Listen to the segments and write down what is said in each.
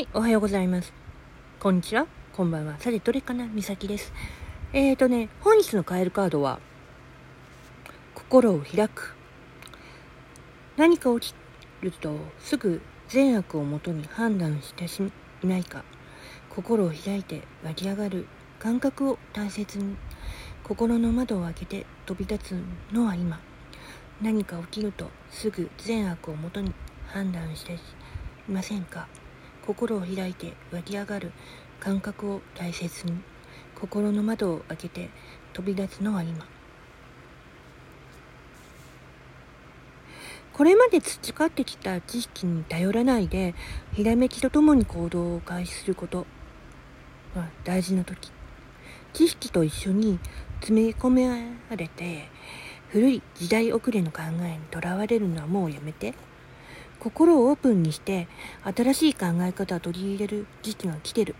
い、おはようございます。こんにちは。こんばんは。さて、どれかな？みさきです。えーとね、本日のカエルカードは、心を開く。何か起きると、すぐ善悪をもとに判断してしいないか。心を開いて湧き上がる感覚を大切に。心の窓を開けて飛び立つのは今。何か起きると、すぐ善悪をもとに判断していませんか？心を開いて湧き上がる感覚を大切に心の窓を開けて飛び立つのは今。これまで培ってきた知識に頼らないでひらめきとともに行動を開始すること。は大事な時。知識と一緒に詰め込められて古い時代遅れの考えにとらわれるのはもうやめて。心をオープンにして新しい考え方を取り入れる時期が来てる。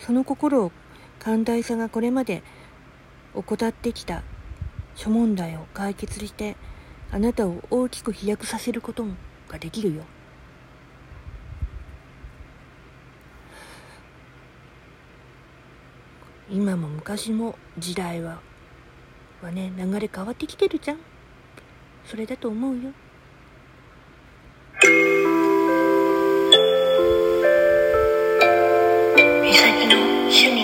その心を寛大さがこれまで怠ってきた諸問題を解決してあなたを大きく飛躍させることができるよ。今も昔も時代ははね流れ変わってきてるじゃん。それだと思うよ。去。